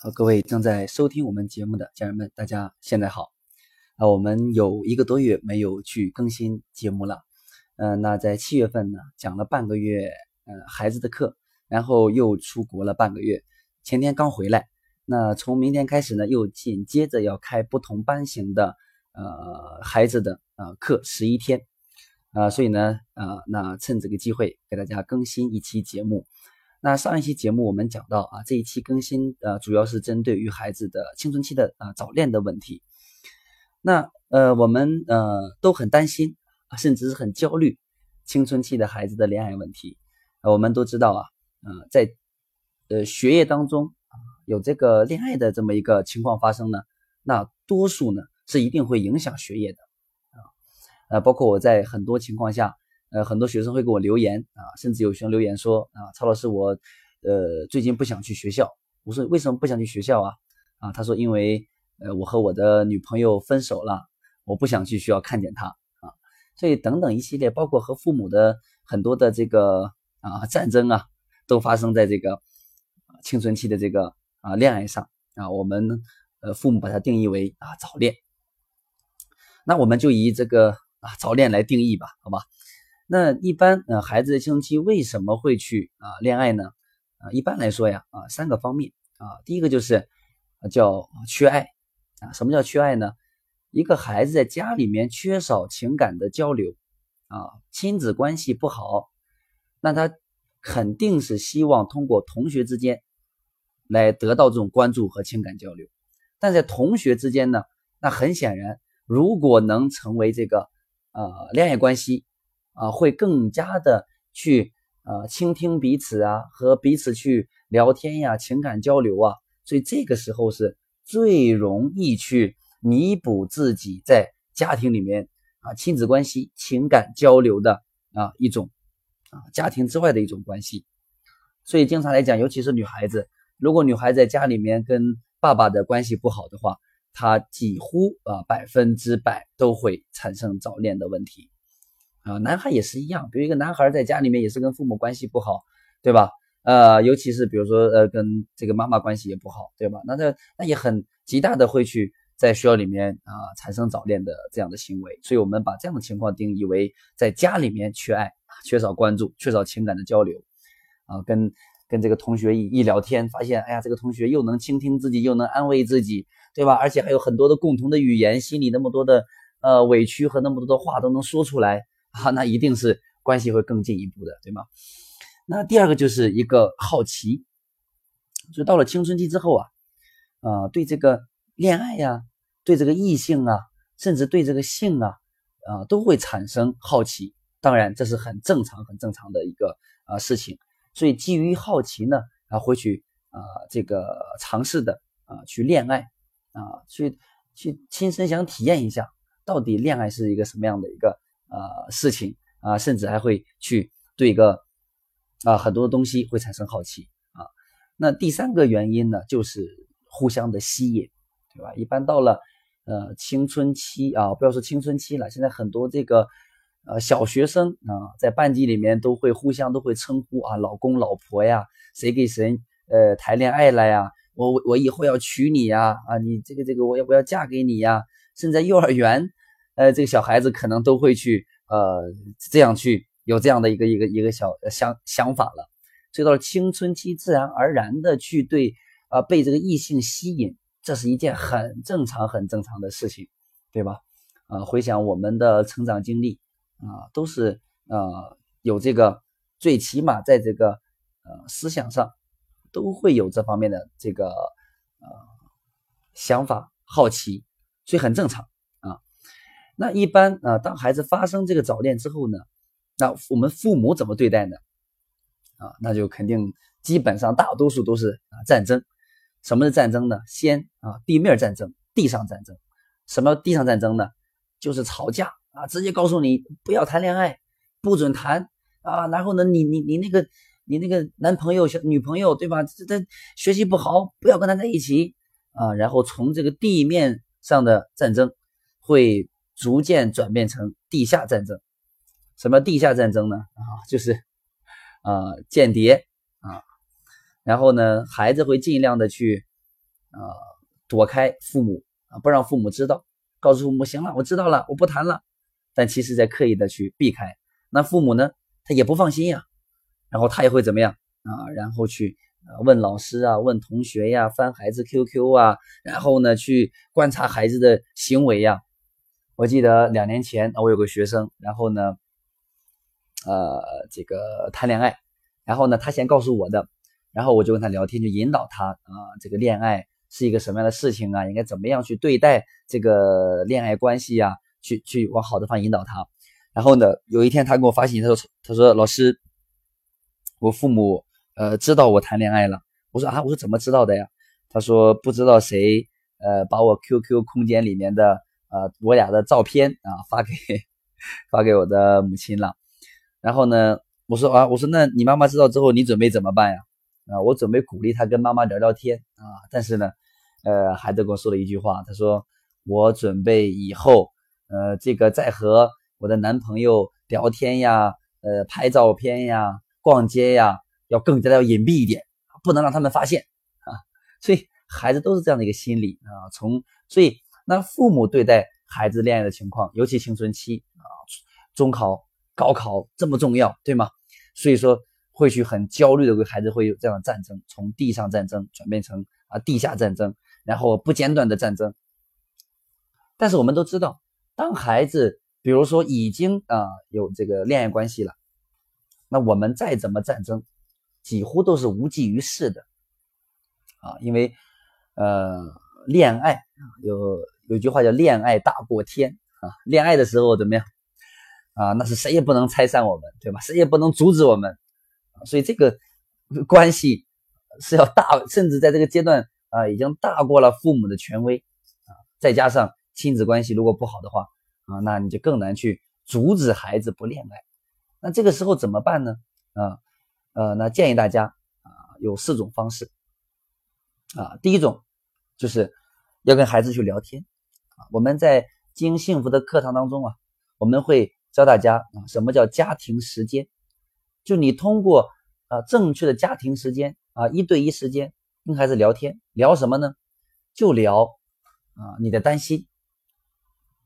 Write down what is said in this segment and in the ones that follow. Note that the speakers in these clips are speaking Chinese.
好，各位正在收听我们节目的家人们，大家现在好。啊，我们有一个多月没有去更新节目了。嗯，那在七月份呢，讲了半个月，呃，孩子的课，然后又出国了半个月，前天刚回来。那从明天开始呢，又紧接着要开不同班型的呃孩子的呃课十一天。啊，所以呢，啊，那趁这个机会给大家更新一期节目。那上一期节目我们讲到啊，这一期更新呃主要是针对于孩子的青春期的啊早恋的问题。那呃我们呃都很担心，甚至是很焦虑青春期的孩子的恋爱问题。我们都知道啊，呃在呃学业当中有这个恋爱的这么一个情况发生呢，那多数呢是一定会影响学业的啊。呃包括我在很多情况下。呃，很多学生会给我留言啊，甚至有学生留言说啊，曹老师，我呃最近不想去学校。我说为什么不想去学校啊？啊，他说因为呃我和我的女朋友分手了，我不想去学校看见她啊。所以等等一系列，包括和父母的很多的这个啊战争啊，都发生在这个青春期的这个啊恋爱上啊。我们呃父母把它定义为啊早恋，那我们就以这个啊早恋来定义吧，好吧？那一般呃，孩子青春期为什么会去啊恋爱呢？啊，一般来说呀，啊三个方面啊，第一个就是叫缺爱啊。什么叫缺爱呢？一个孩子在家里面缺少情感的交流啊，亲子关系不好，那他肯定是希望通过同学之间来得到这种关注和情感交流。但在同学之间呢，那很显然，如果能成为这个呃恋爱关系。啊，会更加的去呃倾听彼此啊，和彼此去聊天呀，情感交流啊，所以这个时候是最容易去弥补自己在家庭里面啊亲子关系、情感交流的啊一种啊家庭之外的一种关系。所以经常来讲，尤其是女孩子，如果女孩在家里面跟爸爸的关系不好的话，她几乎啊百分之百都会产生早恋的问题。啊，男孩也是一样，比如一个男孩在家里面也是跟父母关系不好，对吧？呃，尤其是比如说呃跟这个妈妈关系也不好，对吧？那这那也很极大的会去在学校里面啊产生早恋的这样的行为，所以我们把这样的情况定义为在家里面缺爱，缺少关注，缺少情感的交流，啊，跟跟这个同学一一聊天，发现哎呀，这个同学又能倾听自己，又能安慰自己，对吧？而且还有很多的共同的语言，心里那么多的呃委屈和那么多的话都能说出来。啊，那一定是关系会更进一步的，对吗？那第二个就是一个好奇，就到了青春期之后啊，啊，对这个恋爱呀，对这个异性啊，甚至对这个性啊，啊，都会产生好奇。当然，这是很正常、很正常的一个啊事情。所以基于好奇呢，啊，会去啊这个尝试的啊去恋爱啊，去去亲身想体验一下，到底恋爱是一个什么样的一个。呃，事情啊，甚至还会去对一个啊很多东西会产生好奇啊。那第三个原因呢，就是互相的吸引，对吧？一般到了呃青春期啊，不要说青春期了，现在很多这个呃小学生啊，在班级里面都会互相都会称呼啊老公老婆呀，谁给谁呃谈恋爱了呀？我我以后要娶你呀啊，你这个这个我要不要嫁给你呀？甚至幼儿园。呃，这个小孩子可能都会去，呃，这样去有这样的一个一个一个小想想法了。所以到了青春期，自然而然的去对，啊，被这个异性吸引，这是一件很正常、很正常的事情，对吧？啊，回想我们的成长经历，啊，都是呃有这个，最起码在这个呃思想上，都会有这方面的这个呃想法、好奇，所以很正常。那一般啊，当孩子发生这个早恋之后呢，那我们父母怎么对待呢？啊，那就肯定基本上大多数都是啊战争。什么是战争呢？先啊地面战争，地上战争。什么地上战争呢？就是吵架啊，直接告诉你不要谈恋爱，不准谈啊。然后呢，你你你那个你那个男朋友、小女朋友对吧？这这学习不好，不要跟他在一起啊。然后从这个地面上的战争会。逐渐转变成地下战争，什么地下战争呢？啊，就是啊间谍啊，然后呢，孩子会尽量的去啊躲开父母啊，不让父母知道，告诉父母行了，我知道了，我不谈了。但其实在刻意的去避开，那父母呢，他也不放心呀，然后他也会怎么样啊？然后去问老师啊，问同学呀，翻孩子 QQ 啊，然后呢去观察孩子的行为呀。我记得两年前我有个学生，然后呢，呃，这个谈恋爱，然后呢他先告诉我的，然后我就跟他聊天，就引导他啊，这个恋爱是一个什么样的事情啊？应该怎么样去对待这个恋爱关系呀？去去往好的方向引导他，然后呢，有一天他给我发信息，他说：“他说老师，我父母呃知道我谈恋爱了。”我说：“啊，我说怎么知道的呀？”他说：“不知道谁呃把我 QQ 空间里面的呃我俩的照片啊发给发给我的母亲了。”然后呢，我说：“啊，我说那你妈妈知道之后，你准备怎么办呀？”啊，我准备鼓励他跟妈妈聊聊天啊。但是呢，呃，孩子跟我说了一句话，他说：“我准备以后。”呃，这个在和我的男朋友聊天呀，呃，拍照片呀，逛街呀，要更加的要隐蔽一点，不能让他们发现啊。所以孩子都是这样的一个心理啊。从所以那父母对待孩子恋爱的情况，尤其青春期啊，中考、高考这么重要，对吗？所以说会去很焦虑的为孩子会有这样的战争，从地上战争转变成啊地下战争，然后不间断的战争。但是我们都知道。当孩子，比如说已经啊有这个恋爱关系了，那我们再怎么战争，几乎都是无济于事的啊，因为呃恋爱有有句话叫恋爱大过天啊，恋爱的时候怎么样啊？那是谁也不能拆散我们，对吧？谁也不能阻止我们，所以这个关系是要大，甚至在这个阶段啊，已经大过了父母的权威啊，再加上。亲子关系如果不好的话啊，那你就更难去阻止孩子不恋爱。那这个时候怎么办呢？啊，呃，那建议大家啊，有四种方式啊。第一种就是要跟孩子去聊天我们在经营幸福的课堂当中啊，我们会教大家啊，什么叫家庭时间？就你通过啊正确的家庭时间啊，一对一时间跟孩子聊天，聊什么呢？就聊啊你的担心。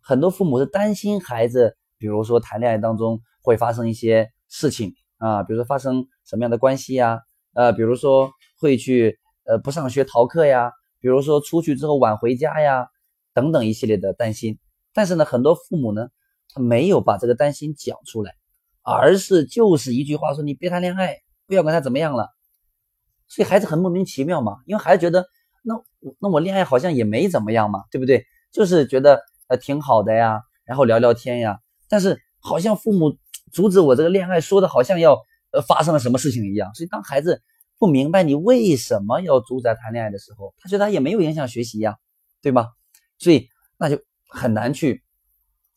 很多父母是担心孩子，比如说谈恋爱当中会发生一些事情啊，比如说发生什么样的关系呀，呃，比如说会去呃不上学逃课呀，比如说出去之后晚回家呀，等等一系列的担心。但是呢，很多父母呢，他没有把这个担心讲出来，而是就是一句话说：“你别谈恋爱，不要管他怎么样了。”所以孩子很莫名其妙嘛，因为孩子觉得那那我恋爱好像也没怎么样嘛，对不对？就是觉得呃。挺好的呀，然后聊聊天呀，但是好像父母阻止我这个恋爱，说的好像要呃发生了什么事情一样。所以当孩子不明白你为什么要阻止谈恋爱的时候，他觉得他也没有影响学习呀，对吗？所以那就很难去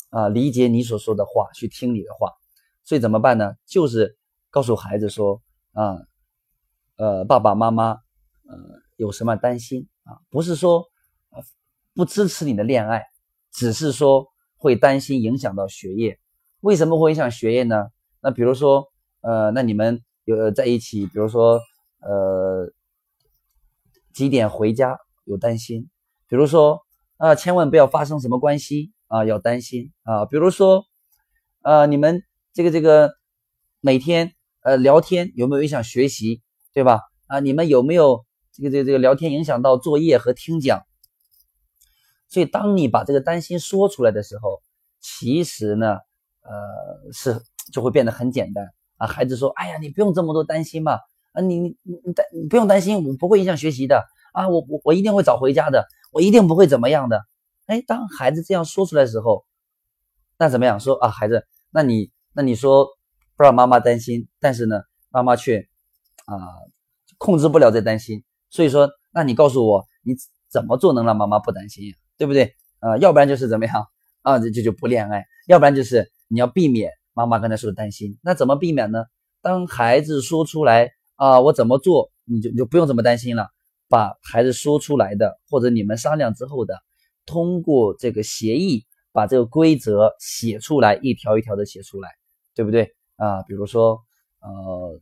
啊理解你所说的话，去听你的话。所以怎么办呢？就是告诉孩子说啊，呃，爸爸妈妈呃有什么担心啊？不是说不支持你的恋爱。只是说会担心影响到学业，为什么会影响学业呢？那比如说，呃，那你们有在一起，比如说，呃，几点回家有担心？比如说，啊，千万不要发生什么关系啊，要担心啊。比如说，呃，你们这个这个每天呃聊天有没有影响学习，对吧？啊，你们有没有这个这个这个聊天影响到作业和听讲？所以，当你把这个担心说出来的时候，其实呢，呃，是就会变得很简单啊。孩子说：“哎呀，你不用这么多担心嘛，啊，你你你担你不用担心，我不会影响学习的啊，我我我一定会早回家的，我一定不会怎么样的。”哎，当孩子这样说出来的时候，那怎么样说啊？孩子，那你那你说不让妈妈担心，但是呢，妈妈却啊控制不了这担心。所以说，那你告诉我，你怎么做能让妈妈不担心呀？对不对啊？要不然就是怎么样啊？这这就不恋爱。要不然就是你要避免妈妈刚才说的担心。那怎么避免呢？当孩子说出来啊，我怎么做，你就你就不用这么担心了。把孩子说出来的，或者你们商量之后的，通过这个协议把这个规则写出来，一条一条的写出来，对不对啊？比如说，呃，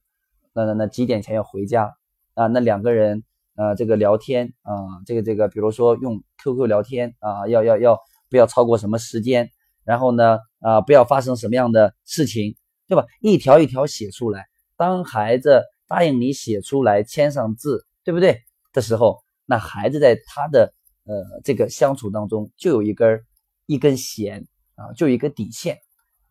那那那几点前要回家啊？那两个人呃这个聊天啊，这个这个，比如说用 QQ 聊天啊，要要要不要超过什么时间？然后呢啊，不要发生什么样的事情，对吧？一条一条写出来。当孩子答应你写出来、签上字，对不对？的时候，那孩子在他的呃这个相处当中就有一根一根弦啊，就有一个底线。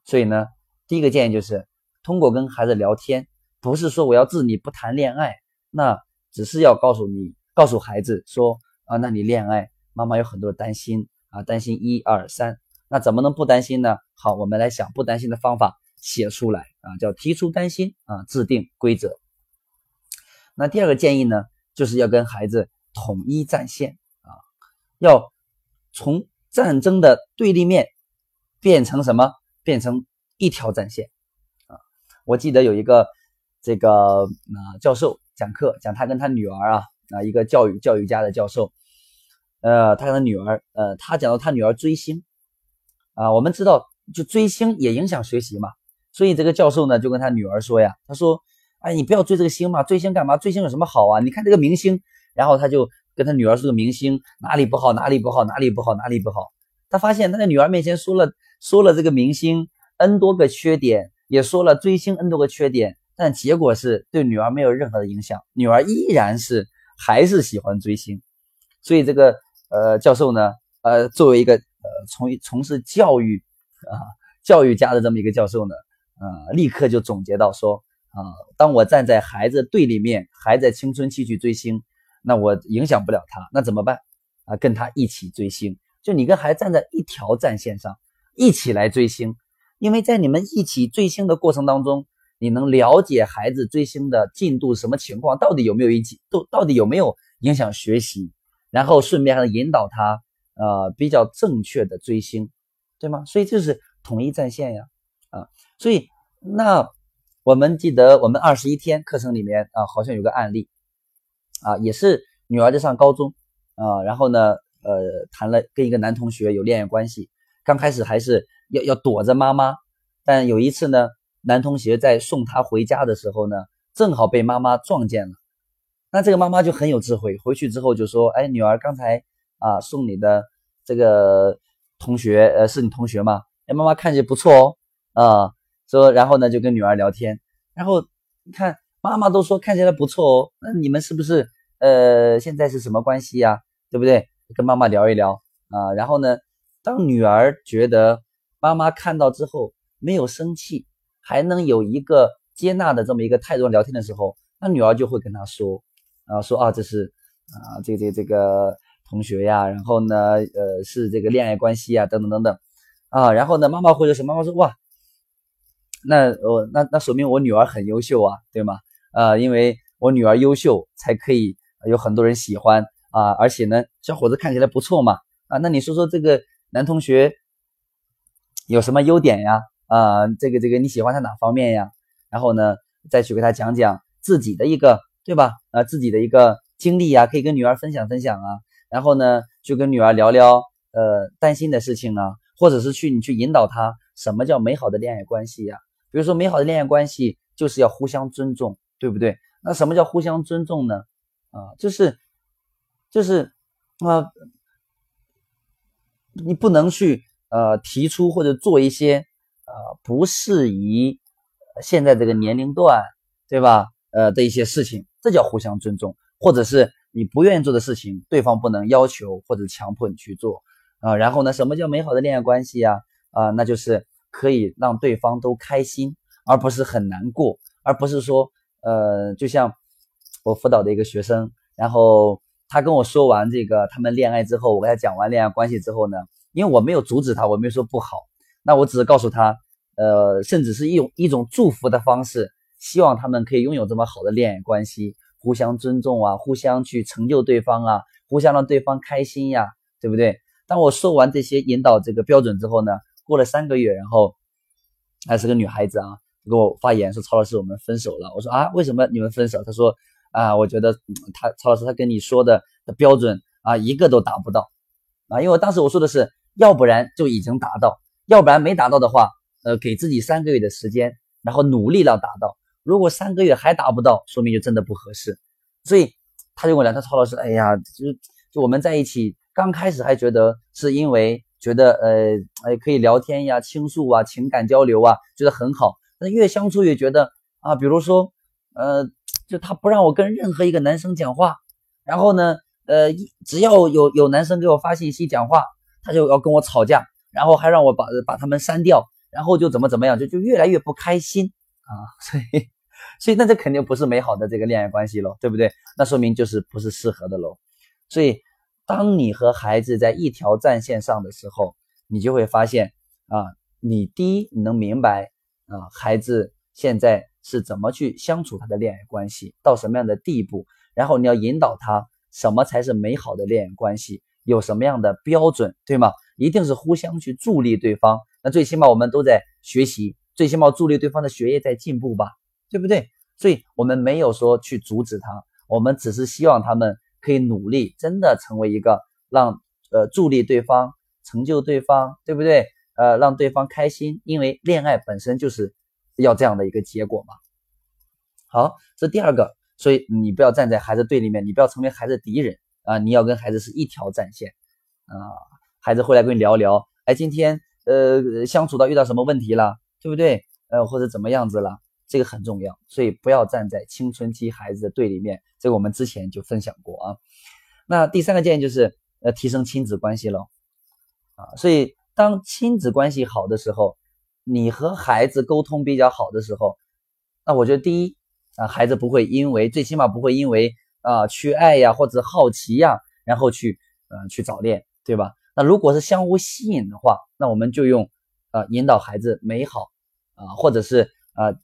所以呢，第一个建议就是通过跟孩子聊天，不是说我要治你不谈恋爱，那只是要告诉你，告诉孩子说啊，那你恋爱，妈妈有很多的担心啊，担心一二三，那怎么能不担心呢？好，我们来想不担心的方法，写出来啊，叫提出担心啊，制定规则。那第二个建议呢，就是要跟孩子统一战线啊，要从战争的对立面变成什么？变成一条战线啊！我记得有一个这个啊教授讲课，讲他跟他女儿啊啊一个教育教育家的教授，呃，他跟他女儿，呃，他讲到他女儿追星啊，我们知道就追星也影响学习嘛，所以这个教授呢就跟他女儿说呀，他说，哎，你不要追这个星嘛，追星干嘛？追星有什么好啊？你看这个明星，然后他就跟他女儿说，个明星哪里不好，哪里不好，哪里不好，哪里不好。他发现他在女儿面前说了说了这个明星 n 多个缺点，也说了追星 n 多个缺点，但结果是对女儿没有任何的影响，女儿依然是还是喜欢追星。所以这个呃教授呢，呃作为一个呃从从事教育啊教育家的这么一个教授呢，呃立刻就总结到说啊，当我站在孩子对立面，还在青春期去追星，那我影响不了他，那怎么办啊？跟他一起追星。就你跟孩子站在一条战线上，一起来追星，因为在你们一起追星的过程当中，你能了解孩子追星的进度什么情况，到底有没有一起，都到底有没有影响学习，然后顺便还能引导他，呃，比较正确的追星，对吗？所以这是统一战线呀，啊，所以那我们记得我们二十一天课程里面啊，好像有个案例，啊，也是女儿在上高中，啊，然后呢。呃，谈了跟一个男同学有恋爱关系，刚开始还是要要躲着妈妈，但有一次呢，男同学在送她回家的时候呢，正好被妈妈撞见了。那这个妈妈就很有智慧，回去之后就说：“哎，女儿，刚才啊送你的这个同学，呃，是你同学吗？哎，妈妈看起来不错哦，啊，说然后呢就跟女儿聊天，然后你看妈妈都说看起来不错哦，那你们是不是呃现在是什么关系呀？对不对？”跟妈妈聊一聊啊，然后呢，当女儿觉得妈妈看到之后没有生气，还能有一个接纳的这么一个态度聊天的时候，那女儿就会跟他说啊，说啊，这是啊，这这这个同学呀，然后呢，呃，是这个恋爱关系呀，等等等等啊，然后呢，妈妈或者是妈妈说哇，那我那那说明我女儿很优秀啊，对吗？啊，因为我女儿优秀，才可以有很多人喜欢。啊，而且呢，小伙子看起来不错嘛，啊，那你说说这个男同学有什么优点呀？啊，这个这个你喜欢他哪方面呀？然后呢，再去给他讲讲自己的一个，对吧？啊，自己的一个经历呀，可以跟女儿分享分享啊。然后呢，就跟女儿聊聊呃担心的事情啊，或者是去你去引导他什么叫美好的恋爱关系呀？比如说美好的恋爱关系就是要互相尊重，对不对？那什么叫互相尊重呢？啊，就是。就是啊，你不能去呃提出或者做一些呃不适宜现在这个年龄段，对吧？呃的一些事情，这叫互相尊重，或者是你不愿意做的事情，对方不能要求或者强迫你去做啊。然后呢，什么叫美好的恋爱关系呀？啊，那就是可以让对方都开心，而不是很难过，而不是说呃，就像我辅导的一个学生，然后。他跟我说完这个他们恋爱之后，我跟他讲完恋爱关系之后呢，因为我没有阻止他，我没有说不好，那我只是告诉他，呃，甚至是一种一种祝福的方式，希望他们可以拥有这么好的恋爱关系，互相尊重啊，互相去成就对方啊，互相让对方开心呀，对不对？当我说完这些引导这个标准之后呢，过了三个月，然后还是个女孩子啊，给我发言说曹老师我们分手了。我说啊，为什么你们分手？他说。啊，我觉得他曹老师他跟你说的的标准啊，一个都达不到啊，因为我当时我说的是，要不然就已经达到，要不然没达到的话，呃，给自己三个月的时间，然后努力让达到。如果三个月还达不到，说明就真的不合适。所以他就跟我聊，他曹老师，哎呀，就就我们在一起刚开始还觉得是因为觉得呃哎可以聊天呀、倾诉啊、情感交流啊，觉得很好。那越相处越觉得啊，比如说呃，就他不让我跟任何一个男生讲话，然后呢，呃，只要有有男生给我发信息讲话，他就要跟我吵架，然后还让我把把他们删掉，然后就怎么怎么样，就就越来越不开心啊，所以。所以那这肯定不是美好的这个恋爱关系喽，对不对？那说明就是不是适合的喽。所以，当你和孩子在一条战线上的时候，你就会发现啊，你第一你能明白啊，孩子现在是怎么去相处他的恋爱关系到什么样的地步，然后你要引导他什么才是美好的恋爱关系，有什么样的标准，对吗？一定是互相去助力对方。那最起码我们都在学习，最起码助力对方的学业在进步吧。对不对？所以我们没有说去阻止他，我们只是希望他们可以努力，真的成为一个让呃助力对方、成就对方，对不对？呃，让对方开心，因为恋爱本身就是要这样的一个结果嘛。好，这第二个，所以你不要站在孩子对立面，你不要成为孩子敌人啊，你要跟孩子是一条战线啊。孩子会来跟你聊聊，哎，今天呃相处到遇到什么问题了，对不对？呃，或者怎么样子了？这个很重要，所以不要站在青春期孩子的对立面。这个我们之前就分享过啊。那第三个建议就是呃提升亲子关系喽啊。所以当亲子关系好的时候，你和孩子沟通比较好的时候，那我觉得第一啊，孩子不会因为最起码不会因为啊缺爱呀或者好奇呀，然后去呃去早恋，对吧？那如果是相互吸引的话，那我们就用呃引导孩子美好啊，或者是。啊，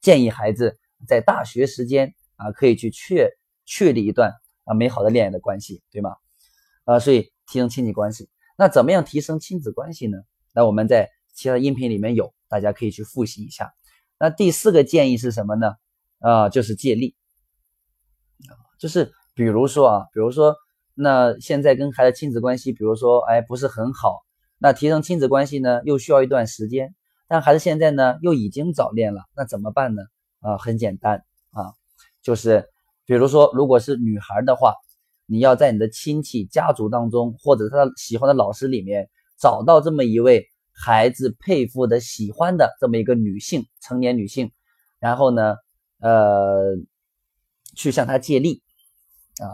建议孩子在大学时间啊，可以去确确立一段啊美好的恋爱的关系，对吗？啊，所以提升亲子关系。那怎么样提升亲子关系呢？那我们在其他音频里面有，大家可以去复习一下。那第四个建议是什么呢？啊，就是借力，就是比如说啊，比如说那现在跟孩子亲子关系，比如说哎不是很好，那提升亲子关系呢，又需要一段时间。但孩子现在呢，又已经早恋了，那怎么办呢？啊，很简单啊，就是比如说，如果是女孩的话，你要在你的亲戚家族当中，或者他喜欢的老师里面，找到这么一位孩子佩服的、喜欢的这么一个女性，成年女性，然后呢，呃，去向她借力啊，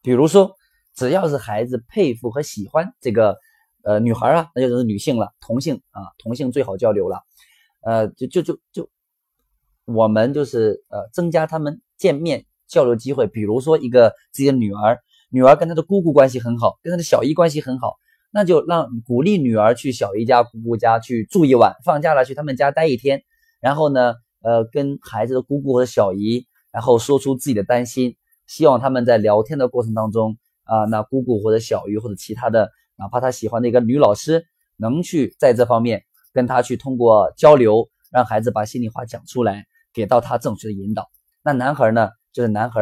比如说，只要是孩子佩服和喜欢这个。呃，女孩啊，那就是女性了，同性啊，同性最好交流了。呃，就就就就，我们就是呃，增加他们见面交流机会。比如说，一个自己的女儿，女儿跟她的姑姑关系很好，跟她的小姨关系很好，那就让鼓励女儿去小姨家、姑姑家去住一晚，放假了去他们家待一天。然后呢，呃，跟孩子的姑姑和小姨，然后说出自己的担心，希望他们在聊天的过程当中啊，那姑姑或者小姨或者其他的。哪怕他喜欢的一个女老师，能去在这方面跟他去通过交流，让孩子把心里话讲出来，给到他正确的引导。那男孩呢，就是男孩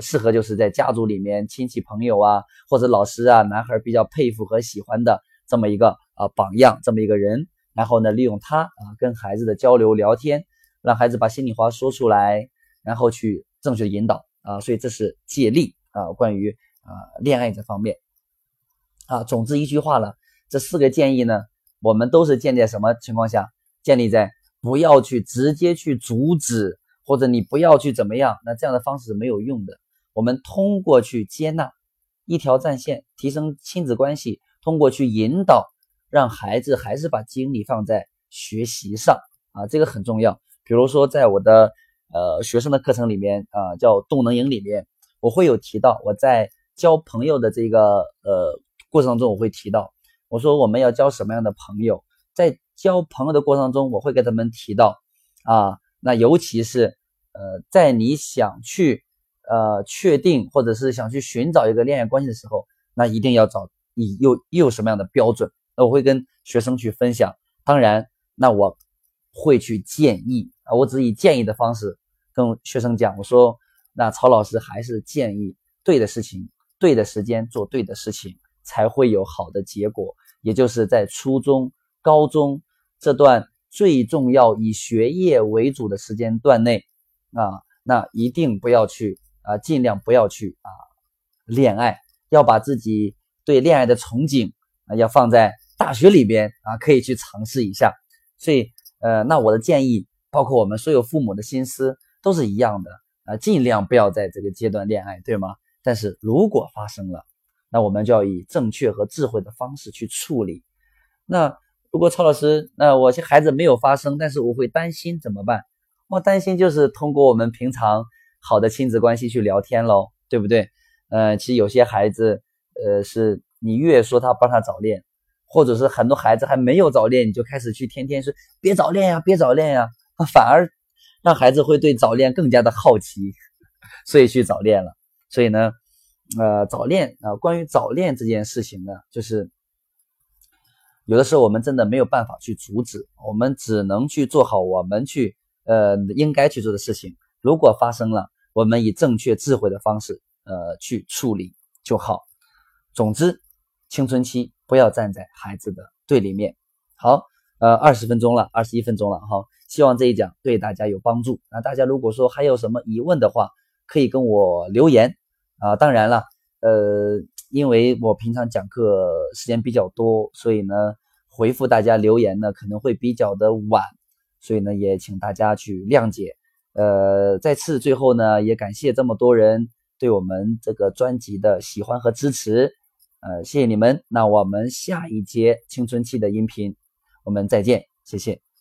适合就是在家族里面亲戚朋友啊，或者老师啊，男孩比较佩服和喜欢的这么一个啊榜样，这么一个人。然后呢，利用他啊跟孩子的交流聊天，让孩子把心里话说出来，然后去正确的引导啊。所以这是借力啊，关于啊恋爱这方面。啊，总之一句话了，这四个建议呢，我们都是建立在什么情况下？建立在不要去直接去阻止，或者你不要去怎么样，那这样的方式是没有用的。我们通过去接纳，一条战线，提升亲子关系，通过去引导，让孩子还是把精力放在学习上啊，这个很重要。比如说，在我的呃学生的课程里面啊，叫动能营里面，我会有提到我在交朋友的这个呃。过程中我会提到，我说我们要交什么样的朋友，在交朋友的过程中，我会给他们提到啊，那尤其是呃，在你想去呃确定或者是想去寻找一个恋爱关系的时候，那一定要找你又又有什么样的标准？那我会跟学生去分享。当然，那我会去建议啊，我只以建议的方式跟学生讲，我说那曹老师还是建议对的事情，对的时间做对的事情。才会有好的结果，也就是在初中、高中这段最重要以学业为主的时间段内，啊，那一定不要去啊，尽量不要去啊恋爱，要把自己对恋爱的憧憬啊要放在大学里边啊，可以去尝试一下。所以呃，那我的建议，包括我们所有父母的心思都是一样的啊，尽量不要在这个阶段恋爱，对吗？但是如果发生了，那我们就要以正确和智慧的方式去处理。那如果曹老师，那我这孩子没有发生，但是我会担心怎么办？我担心就是通过我们平常好的亲子关系去聊天喽，对不对？呃，其实有些孩子，呃，是你越说他帮他早恋，或者是很多孩子还没有早恋，你就开始去天天说别早恋呀，别早恋呀，反而让孩子会对早恋更加的好奇，所以去早恋了。所以呢，呃，早恋啊，关于早恋这件事情呢，就是有的时候我们真的没有办法去阻止，我们只能去做好我们去。呃，应该去做的事情，如果发生了，我们以正确智慧的方式，呃，去处理就好。总之，青春期不要站在孩子的对立面。好，呃，二十分钟了，二十一分钟了，哈，希望这一讲对大家有帮助。那大家如果说还有什么疑问的话，可以跟我留言啊。当然了，呃，因为我平常讲课时间比较多，所以呢，回复大家留言呢可能会比较的晚。所以呢，也请大家去谅解。呃，再次最后呢，也感谢这么多人对我们这个专辑的喜欢和支持。呃，谢谢你们。那我们下一节青春期的音频，我们再见，谢谢。